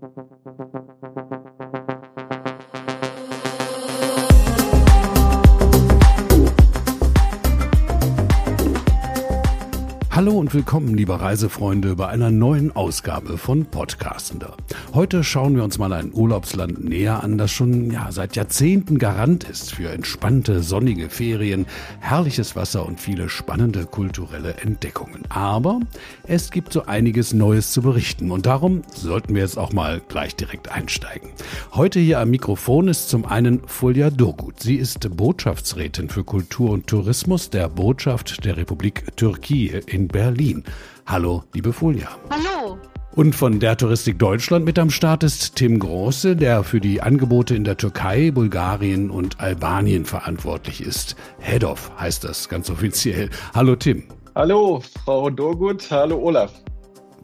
Thank you. Hallo und willkommen, liebe Reisefreunde, bei einer neuen Ausgabe von Podcastender. Heute schauen wir uns mal ein Urlaubsland näher an, das schon ja, seit Jahrzehnten Garant ist für entspannte, sonnige Ferien, herrliches Wasser und viele spannende kulturelle Entdeckungen. Aber es gibt so einiges Neues zu berichten und darum sollten wir jetzt auch mal gleich direkt einsteigen. Heute hier am Mikrofon ist zum einen Fulja Durgut. Sie ist Botschaftsrätin für Kultur und Tourismus der Botschaft der Republik Türkei in Berlin. Hallo, liebe Folia. Hallo. Und von der Touristik Deutschland mit am Start ist Tim Große, der für die Angebote in der Türkei, Bulgarien und Albanien verantwortlich ist. Head of heißt das ganz offiziell. Hallo Tim. Hallo, Frau Dorgut. Hallo Olaf.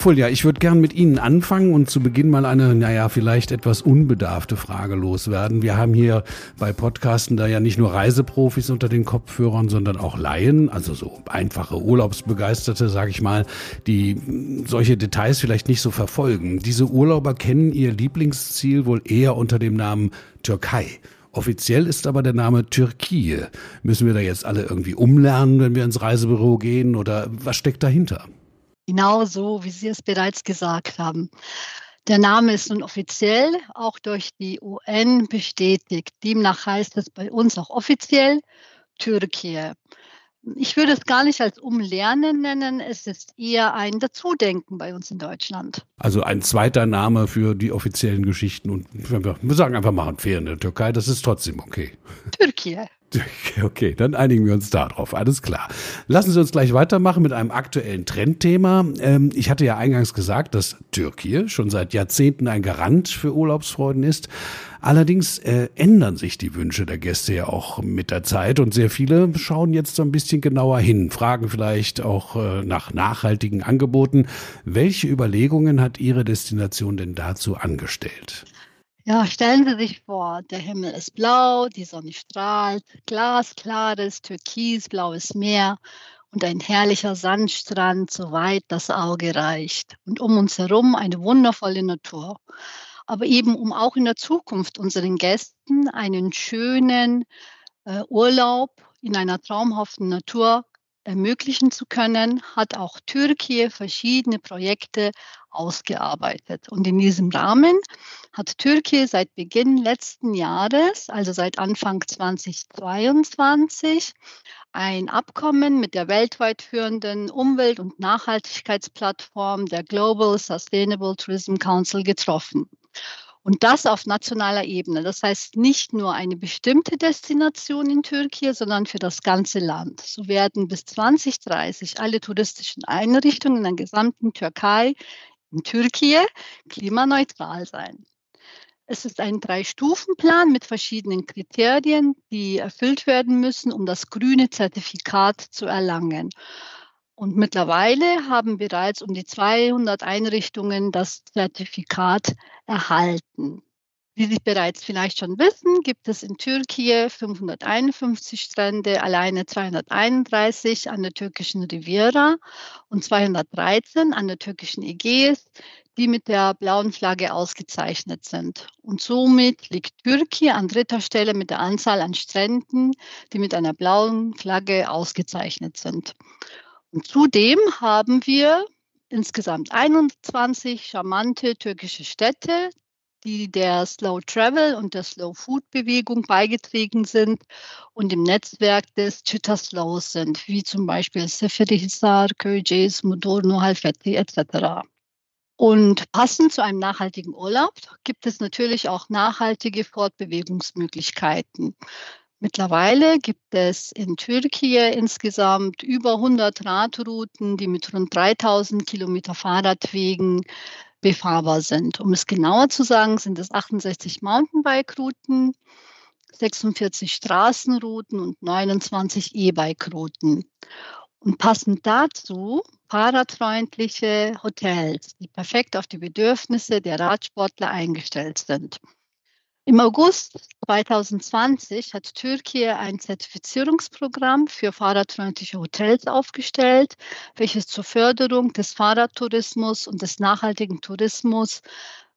Fulja, ich würde gern mit Ihnen anfangen und zu Beginn mal eine, naja, vielleicht etwas unbedarfte Frage loswerden. Wir haben hier bei Podcasten da ja nicht nur Reiseprofis unter den Kopfhörern, sondern auch Laien, also so einfache Urlaubsbegeisterte, sage ich mal, die solche Details vielleicht nicht so verfolgen. Diese Urlauber kennen ihr Lieblingsziel wohl eher unter dem Namen Türkei. Offiziell ist aber der Name Türkei. Müssen wir da jetzt alle irgendwie umlernen, wenn wir ins Reisebüro gehen oder was steckt dahinter? Genau so, wie Sie es bereits gesagt haben. Der Name ist nun offiziell auch durch die UN bestätigt. Demnach heißt es bei uns auch offiziell Türkei. Ich würde es gar nicht als Umlernen nennen, es ist eher ein Dazudenken bei uns in Deutschland. Also ein zweiter Name für die offiziellen Geschichten und wir sagen einfach machen Ferien in der Türkei, das ist trotzdem okay. Türkei. Okay, dann einigen wir uns darauf. Alles klar. Lassen Sie uns gleich weitermachen mit einem aktuellen Trendthema. Ähm, ich hatte ja eingangs gesagt, dass Türkei schon seit Jahrzehnten ein Garant für Urlaubsfreuden ist. Allerdings äh, ändern sich die Wünsche der Gäste ja auch mit der Zeit und sehr viele schauen jetzt so ein bisschen genauer hin, fragen vielleicht auch äh, nach nachhaltigen Angeboten. Welche Überlegungen hat Ihre Destination denn dazu angestellt? Ja, stellen Sie sich vor, der Himmel ist blau, die Sonne strahlt, glasklares, türkisblaues Meer und ein herrlicher Sandstrand, so weit das Auge reicht. Und um uns herum eine wundervolle Natur. Aber eben um auch in der Zukunft unseren Gästen einen schönen äh, Urlaub in einer traumhaften Natur ermöglichen zu können, hat auch Türkei verschiedene Projekte ausgearbeitet. Und in diesem Rahmen hat Türkei seit Beginn letzten Jahres, also seit Anfang 2022, ein Abkommen mit der weltweit führenden Umwelt- und Nachhaltigkeitsplattform der Global Sustainable Tourism Council getroffen. Und das auf nationaler Ebene. Das heißt nicht nur eine bestimmte Destination in Türkei, sondern für das ganze Land. So werden bis 2030 alle touristischen Einrichtungen in der gesamten Türkei in Türkei klimaneutral sein. Es ist ein Drei-Stufen-Plan mit verschiedenen Kriterien, die erfüllt werden müssen, um das grüne Zertifikat zu erlangen. Und mittlerweile haben bereits um die 200 Einrichtungen das Zertifikat erhalten. Wie Sie bereits vielleicht schon wissen, gibt es in Türkei 551 Strände, alleine 231 an der türkischen Riviera und 213 an der türkischen Ägäis, die mit der blauen Flagge ausgezeichnet sind. Und somit liegt Türkei an dritter Stelle mit der Anzahl an Stränden, die mit einer blauen Flagge ausgezeichnet sind. Und zudem haben wir insgesamt 21 charmante türkische Städte, die der Slow Travel und der Slow Food Bewegung beigetragen sind und im Netzwerk des Chitta Slows sind, wie zum Beispiel Seferihisar, Köyceğiz, Mudurnu, Halfeti etc. Und passend zu einem nachhaltigen Urlaub gibt es natürlich auch nachhaltige Fortbewegungsmöglichkeiten. Mittlerweile gibt es in Türkei insgesamt über 100 Radrouten, die mit rund 3000 Kilometer Fahrradwegen befahrbar sind. Um es genauer zu sagen, sind es 68 Mountainbike-Routen, 46 Straßenrouten und 29 E-Bike-Routen. Und passend dazu fahrradfreundliche Hotels, die perfekt auf die Bedürfnisse der Radsportler eingestellt sind. Im August 2020 hat Türkei ein Zertifizierungsprogramm für fahrradfreundliche Hotels aufgestellt, welches zur Förderung des Fahrradtourismus und des nachhaltigen Tourismus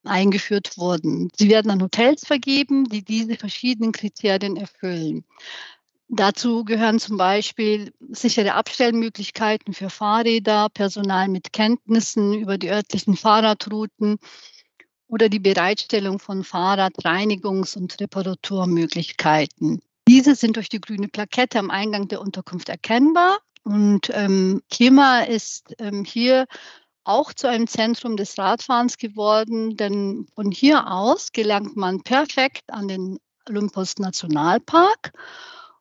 eingeführt wurden. Sie werden an Hotels vergeben, die diese verschiedenen Kriterien erfüllen. Dazu gehören zum Beispiel sichere Abstellmöglichkeiten für Fahrräder, Personal mit Kenntnissen über die örtlichen Fahrradrouten oder die Bereitstellung von Fahrradreinigungs- und Reparaturmöglichkeiten. Diese sind durch die grüne Plakette am Eingang der Unterkunft erkennbar. Und ähm, Klima ist ähm, hier auch zu einem Zentrum des Radfahrens geworden, denn von hier aus gelangt man perfekt an den Olympus Nationalpark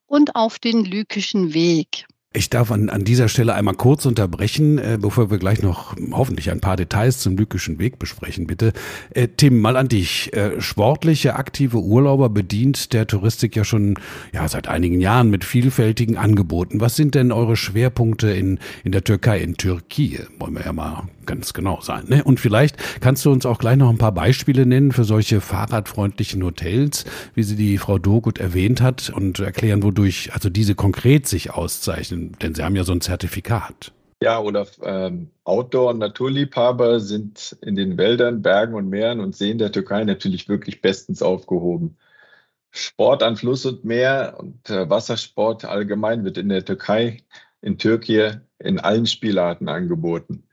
und auf den Lykischen Weg. Ich darf an, an dieser Stelle einmal kurz unterbrechen, äh, bevor wir gleich noch hoffentlich ein paar Details zum Lykischen Weg besprechen, bitte. Äh, Tim, mal an dich. Äh, sportliche, aktive Urlauber bedient der Touristik ja schon ja, seit einigen Jahren mit vielfältigen Angeboten. Was sind denn eure Schwerpunkte in, in der Türkei, in Türkei? Wollen wir ja mal ganz genau sein. Ne? Und vielleicht kannst du uns auch gleich noch ein paar Beispiele nennen für solche fahrradfreundlichen Hotels, wie sie die Frau Dogut erwähnt hat und erklären, wodurch also diese konkret sich auszeichnen, denn sie haben ja so ein Zertifikat. Ja, oder ähm, Outdoor- und Naturliebhaber sind in den Wäldern, Bergen und Meeren und Seen der Türkei natürlich wirklich bestens aufgehoben. Sport an Fluss und Meer und äh, Wassersport allgemein wird in der Türkei, in Türkei in allen Spielarten angeboten.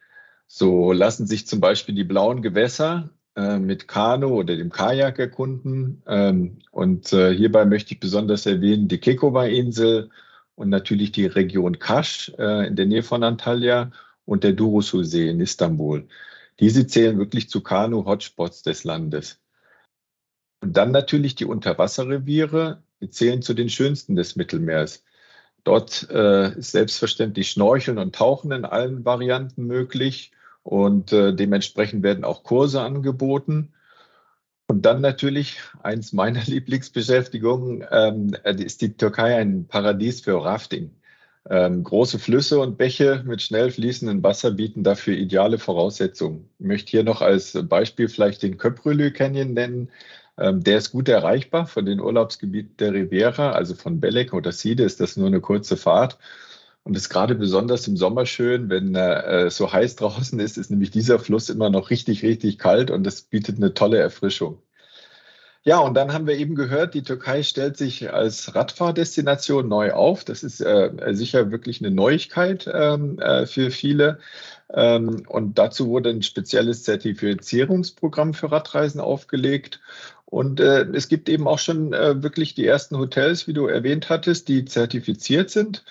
So lassen sich zum Beispiel die blauen Gewässer äh, mit Kanu oder dem Kajak erkunden. Ähm, und äh, hierbei möchte ich besonders erwähnen die Kekova-Insel und natürlich die Region Kasch äh, in der Nähe von Antalya und der Durusu-See in Istanbul. Diese zählen wirklich zu Kanu-Hotspots des Landes. Und dann natürlich die Unterwasserreviere, die zählen zu den schönsten des Mittelmeers. Dort äh, ist selbstverständlich Schnorcheln und Tauchen in allen Varianten möglich. Und äh, dementsprechend werden auch Kurse angeboten. Und dann natürlich eins meiner Lieblingsbeschäftigungen ähm, ist die Türkei ein Paradies für Rafting. Ähm, große Flüsse und Bäche mit schnell fließendem Wasser bieten dafür ideale Voraussetzungen. Ich möchte hier noch als Beispiel vielleicht den Köprülü Canyon nennen. Ähm, der ist gut erreichbar von den Urlaubsgebieten der Riviera, also von Belek oder Side ist das nur eine kurze Fahrt. Und ist gerade besonders im Sommer schön, wenn äh, so heiß draußen ist, ist nämlich dieser Fluss immer noch richtig, richtig kalt und das bietet eine tolle Erfrischung. Ja, und dann haben wir eben gehört, die Türkei stellt sich als Radfahrdestination neu auf. Das ist äh, sicher wirklich eine Neuigkeit ähm, äh, für viele. Ähm, und dazu wurde ein spezielles Zertifizierungsprogramm für Radreisen aufgelegt. Und äh, es gibt eben auch schon äh, wirklich die ersten Hotels, wie du erwähnt hattest, die zertifiziert sind.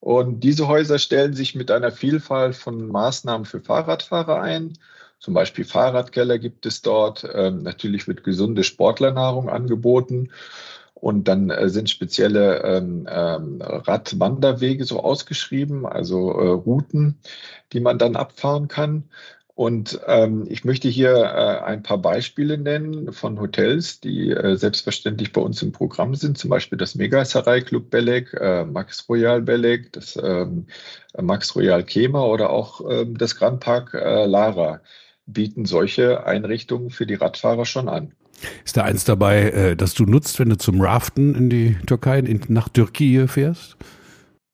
Und diese Häuser stellen sich mit einer Vielfalt von Maßnahmen für Fahrradfahrer ein. Zum Beispiel Fahrradkeller gibt es dort. Ähm, natürlich wird gesunde Sportlernahrung angeboten. Und dann äh, sind spezielle ähm, ähm, Radwanderwege so ausgeschrieben, also äh, Routen, die man dann abfahren kann. Und ähm, ich möchte hier äh, ein paar Beispiele nennen von Hotels, die äh, selbstverständlich bei uns im Programm sind. Zum Beispiel das Megasarai Club Belek, äh, Max Royal Belek, das ähm, Max Royal Kema oder auch ähm, das Grand Park äh, Lara bieten solche Einrichtungen für die Radfahrer schon an. Ist da eins dabei, äh, das du nutzt, wenn du zum Raften in die Türkei, in, nach Türkei fährst?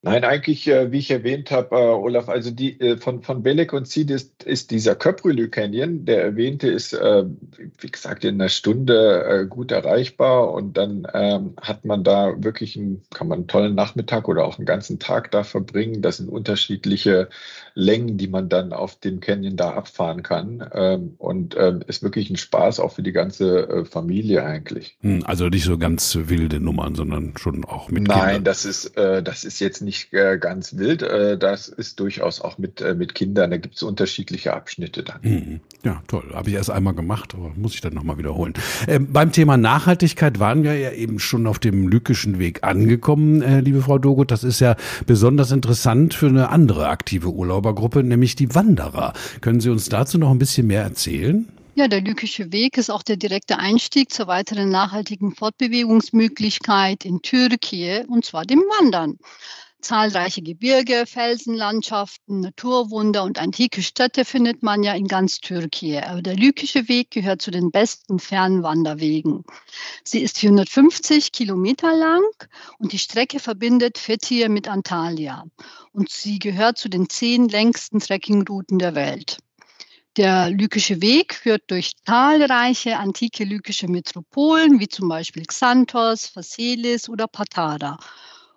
Nein, eigentlich, äh, wie ich erwähnt habe, äh, Olaf, also die äh, von, von Belek und Sid ist, ist dieser Köprülü Canyon, der erwähnte, ist, wie gesagt, in einer Stunde gut erreichbar und dann ähm, hat man da wirklich einen, kann man einen tollen Nachmittag oder auch einen ganzen Tag da verbringen. Das sind unterschiedliche Längen, die man dann auf dem Canyon da abfahren kann ähm, und ähm, ist wirklich ein Spaß auch für die ganze Familie eigentlich. Hm, also nicht so ganz wilde Nummern, sondern schon auch mit Nein, Kindern. das ist, das ist jetzt nicht nicht äh, ganz wild. Äh, das ist durchaus auch mit, äh, mit Kindern. Da gibt es unterschiedliche Abschnitte dann. Mhm. Ja, toll. Habe ich erst einmal gemacht, aber muss ich dann nochmal wiederholen. Ähm, beim Thema Nachhaltigkeit waren wir ja eben schon auf dem lykischen Weg angekommen, äh, liebe Frau Dogut. Das ist ja besonders interessant für eine andere aktive Urlaubergruppe, nämlich die Wanderer. Können Sie uns dazu noch ein bisschen mehr erzählen? Ja, der Lykische Weg ist auch der direkte Einstieg zur weiteren nachhaltigen Fortbewegungsmöglichkeit in Türkei, und zwar dem Wandern. Zahlreiche Gebirge, Felsenlandschaften, Naturwunder und antike Städte findet man ja in ganz Türkei. Aber der Lykische Weg gehört zu den besten Fernwanderwegen. Sie ist 450 Kilometer lang und die Strecke verbindet Fethiye mit Antalya. Und sie gehört zu den zehn längsten Trekkingrouten der Welt. Der Lykische Weg führt durch zahlreiche antike lykische Metropolen, wie zum Beispiel Xanthos, Phaselis oder Patara.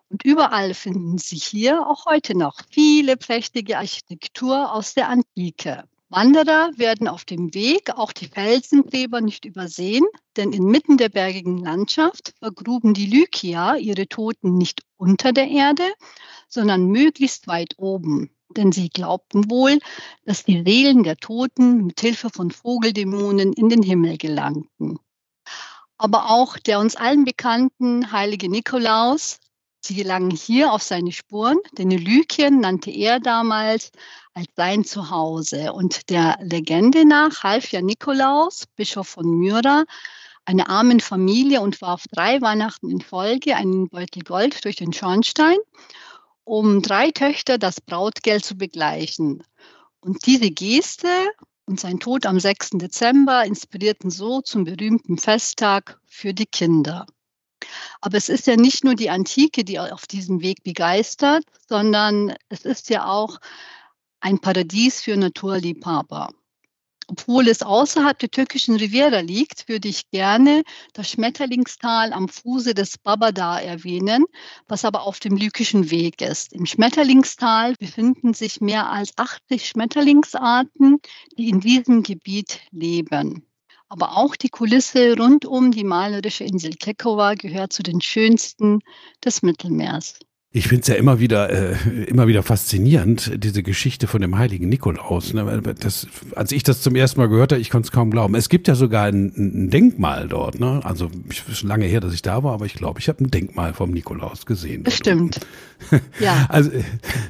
Und überall finden sich hier auch heute noch viele prächtige Architektur aus der Antike. Wanderer werden auf dem Weg auch die Felsengräber nicht übersehen, denn inmitten der bergigen Landschaft vergruben die Lykier ihre Toten nicht unter der Erde, sondern möglichst weit oben denn sie glaubten wohl, dass die Seelen der Toten mit Hilfe von Vogeldämonen in den Himmel gelangten. Aber auch der uns allen bekannten heilige Nikolaus, sie gelangen hier auf seine Spuren, denn Lykien nannte er damals als sein Zuhause. Und der Legende nach half ja Nikolaus, Bischof von Myra, einer armen Familie und warf drei Weihnachten in Folge einen Beutel Gold durch den Schornstein um drei Töchter das Brautgeld zu begleichen. Und diese Geste und sein Tod am 6. Dezember inspirierten so zum berühmten Festtag für die Kinder. Aber es ist ja nicht nur die Antike, die auf diesem Weg begeistert, sondern es ist ja auch ein Paradies für Naturliebhaber. Obwohl es außerhalb der türkischen Riviera liegt, würde ich gerne das Schmetterlingstal am Fuße des Babada erwähnen, was aber auf dem Lykischen Weg ist. Im Schmetterlingstal befinden sich mehr als 80 Schmetterlingsarten, die in diesem Gebiet leben. Aber auch die Kulisse rund um die malerische Insel Kekova gehört zu den schönsten des Mittelmeers. Ich finde es ja immer wieder, äh, immer wieder faszinierend, diese Geschichte von dem heiligen Nikolaus. Ne? Das, als ich das zum ersten Mal gehört habe, ich konnte es kaum glauben. Es gibt ja sogar ein, ein Denkmal dort. Ne? Also ist schon lange her, dass ich da war, aber ich glaube, ich habe ein Denkmal vom Nikolaus gesehen. Bestimmt. ja. Also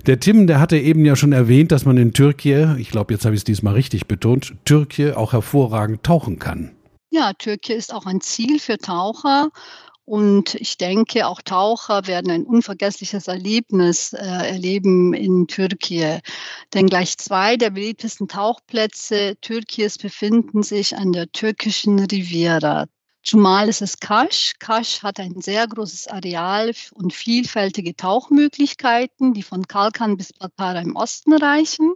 der Tim, der hatte eben ja schon erwähnt, dass man in Türkei, ich glaube, jetzt habe ich es diesmal richtig betont, Türkei auch hervorragend tauchen kann. Ja, Türkei ist auch ein Ziel für Taucher. Und ich denke, auch Taucher werden ein unvergessliches Erlebnis äh, erleben in Türkei. Denn gleich zwei der beliebtesten Tauchplätze Türkies befinden sich an der türkischen Riviera. Zumal ist es Kasch. Kasch hat ein sehr großes Areal und vielfältige Tauchmöglichkeiten, die von Kalkan bis Patara im Osten reichen.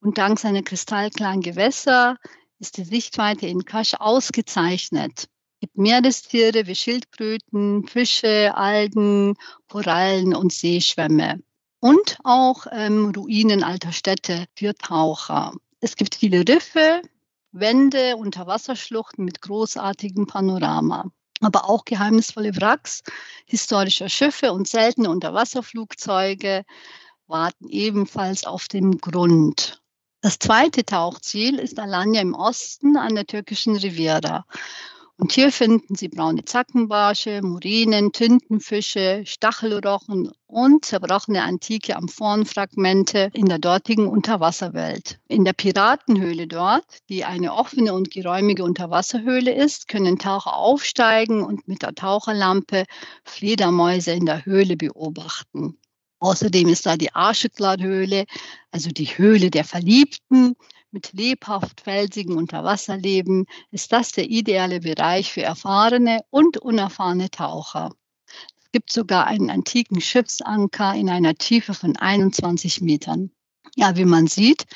Und dank seiner kristallklaren Gewässer ist die Sichtweite in Kasch ausgezeichnet gibt Meerestiere wie Schildkröten, Fische, Algen, Korallen und Seeschwämme. Und auch ähm, Ruinen alter Städte für Taucher. Es gibt viele Riffe, Wände, Unterwasserschluchten mit großartigem Panorama. Aber auch geheimnisvolle Wracks historischer Schiffe und seltene Unterwasserflugzeuge warten ebenfalls auf dem Grund. Das zweite Tauchziel ist Alanya im Osten an der türkischen Riviera. Und hier finden Sie braune Zackenbarsche, Murinen, Tintenfische, Stachelrochen und zerbrochene antike Amphorenfragmente in der dortigen Unterwasserwelt. In der Piratenhöhle dort, die eine offene und geräumige Unterwasserhöhle ist, können Taucher aufsteigen und mit der Taucherlampe Fledermäuse in der Höhle beobachten. Außerdem ist da die Arscheklar-Höhle, also die Höhle der Verliebten, mit lebhaft felsigem Unterwasserleben ist das der ideale Bereich für erfahrene und unerfahrene Taucher. Es gibt sogar einen antiken Schiffsanker in einer Tiefe von 21 Metern. Ja, wie man sieht,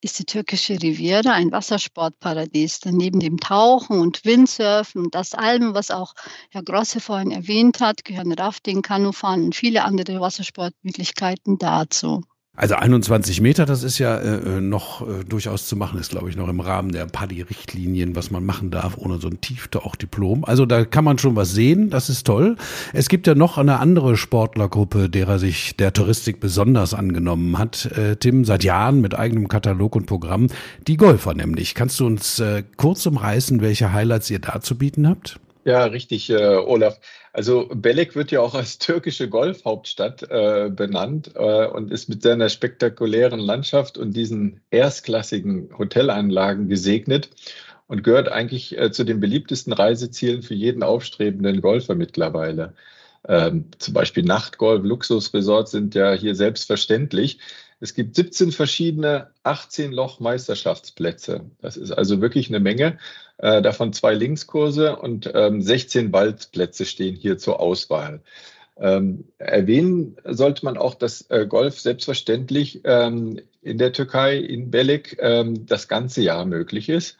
ist die türkische Riviera ein Wassersportparadies. Denn neben dem Tauchen und Windsurfen und das allem, was auch Herr Grosse vorhin erwähnt hat, gehören Rafting, Kanufahren und viele andere Wassersportmöglichkeiten dazu. Also 21 Meter, das ist ja äh, äh, noch äh, durchaus zu machen, ist glaube ich noch im Rahmen der PADI-Richtlinien, was man machen darf ohne so ein Tieftauchdiplom. Also da kann man schon was sehen, das ist toll. Es gibt ja noch eine andere Sportlergruppe, derer sich der Touristik besonders angenommen hat, äh, Tim, seit Jahren mit eigenem Katalog und Programm, die Golfer nämlich. Kannst du uns äh, kurz umreißen, welche Highlights ihr da zu bieten habt? Ja, richtig, äh, Olaf. Also Belek wird ja auch als türkische Golfhauptstadt äh, benannt äh, und ist mit seiner spektakulären Landschaft und diesen erstklassigen Hotelanlagen gesegnet und gehört eigentlich äh, zu den beliebtesten Reisezielen für jeden aufstrebenden Golfer mittlerweile. Ähm, zum Beispiel Nachtgolf, Luxusresorts sind ja hier selbstverständlich. Es gibt 17 verschiedene 18-Loch-Meisterschaftsplätze. Das ist also wirklich eine Menge. Äh, davon zwei Linkskurse und ähm, 16 Waldplätze stehen hier zur Auswahl. Ähm, erwähnen sollte man auch, dass äh, Golf selbstverständlich ähm, in der Türkei, in Belek, ähm, das ganze Jahr möglich ist.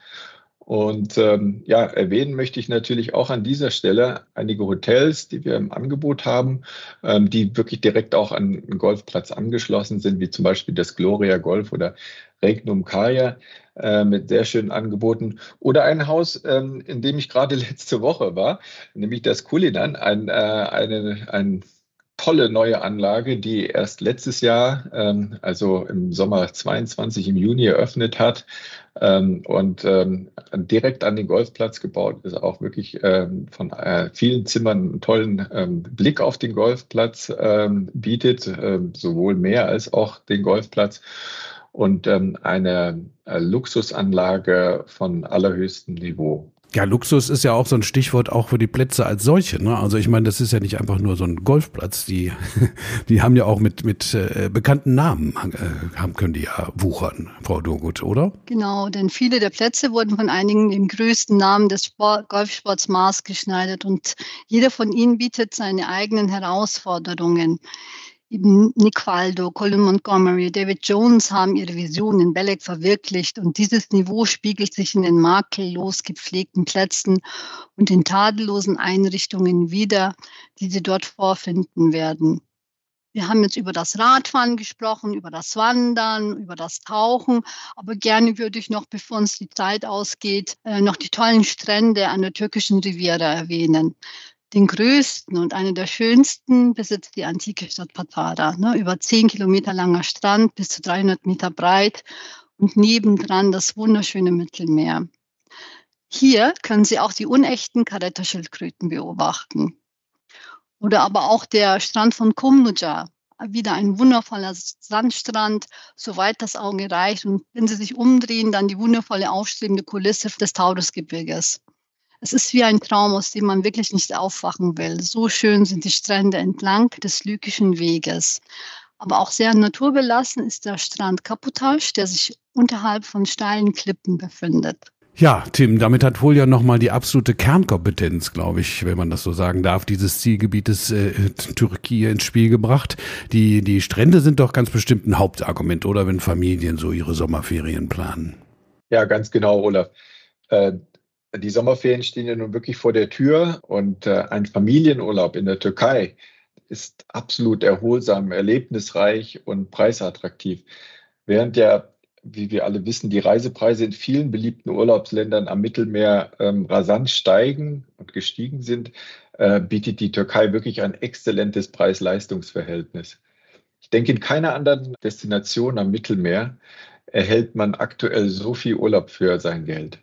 Und ähm, ja, erwähnen möchte ich natürlich auch an dieser Stelle einige Hotels, die wir im Angebot haben, ähm, die wirklich direkt auch an den Golfplatz angeschlossen sind, wie zum Beispiel das Gloria Golf oder Regnum Kaya äh, mit sehr schönen Angeboten. Oder ein Haus, ähm, in dem ich gerade letzte Woche war, nämlich das Kulinan, ein, äh, eine, ein tolle neue Anlage, die erst letztes Jahr, ähm, also im Sommer 22 im Juni eröffnet hat ähm, und ähm, direkt an den Golfplatz gebaut ist, auch wirklich ähm, von äh, vielen Zimmern einen tollen ähm, Blick auf den Golfplatz ähm, bietet, sowohl mehr als auch den Golfplatz und eine äh, Luxusanlage von allerhöchstem Niveau. Ja, Luxus ist ja auch so ein Stichwort auch für die Plätze als solche. Ne? Also ich meine, das ist ja nicht einfach nur so ein Golfplatz. Die, die haben ja auch mit, mit äh, bekannten Namen äh, haben, können die ja wuchern, Frau Dogut, oder? Genau, denn viele der Plätze wurden von einigen im größten Namen des Sport, Golfsports maßgeschneidert und jeder von ihnen bietet seine eigenen Herausforderungen Nick Waldo, Colin Montgomery, David Jones haben ihre Vision in Belek verwirklicht und dieses Niveau spiegelt sich in den makellos gepflegten Plätzen und den tadellosen Einrichtungen wider, die sie dort vorfinden werden. Wir haben jetzt über das Radfahren gesprochen, über das Wandern, über das Tauchen, aber gerne würde ich noch, bevor uns die Zeit ausgeht, äh, noch die tollen Strände an der türkischen Riviera erwähnen. Den größten und einen der schönsten besitzt die antike Stadt Patara. Ne? Über zehn Kilometer langer Strand, bis zu 300 Meter breit und nebendran das wunderschöne Mittelmeer. Hier können Sie auch die unechten Karetta-Schildkröten beobachten. Oder aber auch der Strand von Kumluja, wieder ein wundervoller Sandstrand, soweit das Auge reicht. Und wenn Sie sich umdrehen, dann die wundervolle aufstrebende Kulisse des Taurusgebirges. Es ist wie ein Traum, aus dem man wirklich nicht aufwachen will. So schön sind die Strände entlang des Lykischen Weges. Aber auch sehr naturbelassen ist der Strand Kaputage, der sich unterhalb von steilen Klippen befindet. Ja, Tim, damit hat wohl ja nochmal die absolute Kernkompetenz, glaube ich, wenn man das so sagen darf, dieses Zielgebietes äh, Türkei ins Spiel gebracht. Die, die Strände sind doch ganz bestimmt ein Hauptargument, oder wenn Familien so ihre Sommerferien planen. Ja, ganz genau, Olaf. Äh, die Sommerferien stehen ja nun wirklich vor der Tür und äh, ein Familienurlaub in der Türkei ist absolut erholsam, erlebnisreich und preisattraktiv. Während ja, wie wir alle wissen, die Reisepreise in vielen beliebten Urlaubsländern am Mittelmeer ähm, rasant steigen und gestiegen sind, äh, bietet die Türkei wirklich ein exzellentes Preis-Leistungs-Verhältnis. Ich denke, in keiner anderen Destination am Mittelmeer erhält man aktuell so viel Urlaub für sein Geld.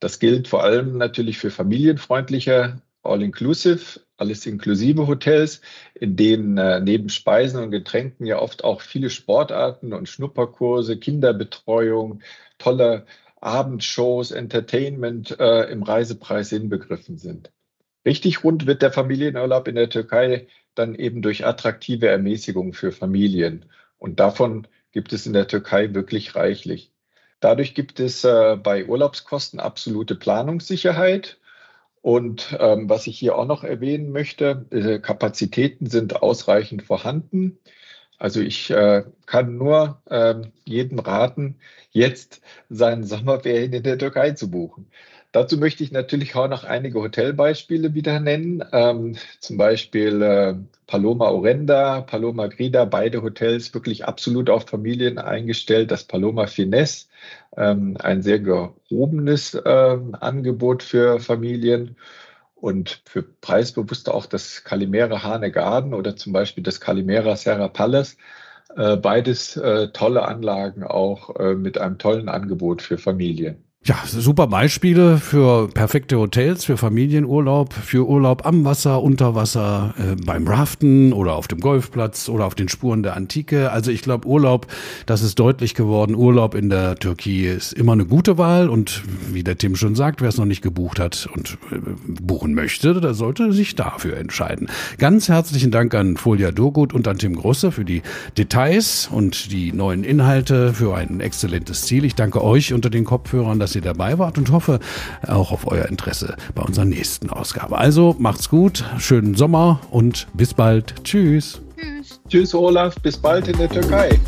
Das gilt vor allem natürlich für familienfreundliche All-Inclusive, alles inklusive Hotels, in denen äh, neben Speisen und Getränken ja oft auch viele Sportarten und Schnupperkurse, Kinderbetreuung, tolle Abendshows, Entertainment äh, im Reisepreis inbegriffen sind. Richtig rund wird der Familienurlaub in der Türkei dann eben durch attraktive Ermäßigungen für Familien. Und davon gibt es in der Türkei wirklich reichlich. Dadurch gibt es äh, bei Urlaubskosten absolute Planungssicherheit. Und ähm, was ich hier auch noch erwähnen möchte, äh, Kapazitäten sind ausreichend vorhanden. Also ich äh, kann nur äh, jedem raten, jetzt seinen Sommerferien in der Türkei zu buchen. Dazu möchte ich natürlich auch noch einige Hotelbeispiele wieder nennen. Ähm, zum Beispiel äh, Paloma Orenda, Paloma Grida, beide Hotels wirklich absolut auf Familien eingestellt. Das Paloma Finesse, ähm, ein sehr gehobenes äh, Angebot für Familien. Und für Preisbewusste auch das Calimera Hane Garden oder zum Beispiel das Calimera Serra Palace. Äh, beides äh, tolle Anlagen auch äh, mit einem tollen Angebot für Familien. Ja, super Beispiele für perfekte Hotels, für Familienurlaub, für Urlaub am Wasser, unter Wasser, äh, beim Raften oder auf dem Golfplatz oder auf den Spuren der Antike. Also ich glaube, Urlaub, das ist deutlich geworden. Urlaub in der Türkei ist immer eine gute Wahl und wie der Tim schon sagt, wer es noch nicht gebucht hat und äh, buchen möchte, der sollte sich dafür entscheiden. Ganz herzlichen Dank an Folia Dogut und an Tim Grosse für die Details und die neuen Inhalte für ein exzellentes Ziel. Ich danke euch unter den Kopfhörern, dass ihr dabei wart und hoffe auch auf euer Interesse bei unserer nächsten Ausgabe. Also macht's gut, schönen Sommer und bis bald. Tschüss. Tschüss. Tschüss, Olaf. Bis bald in der Türkei.